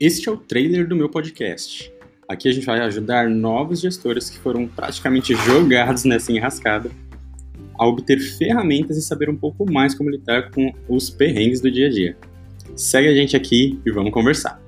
Este é o trailer do meu podcast. Aqui a gente vai ajudar novos gestores que foram praticamente jogados nessa enrascada a obter ferramentas e saber um pouco mais como lidar com os perrengues do dia a dia. Segue a gente aqui e vamos conversar.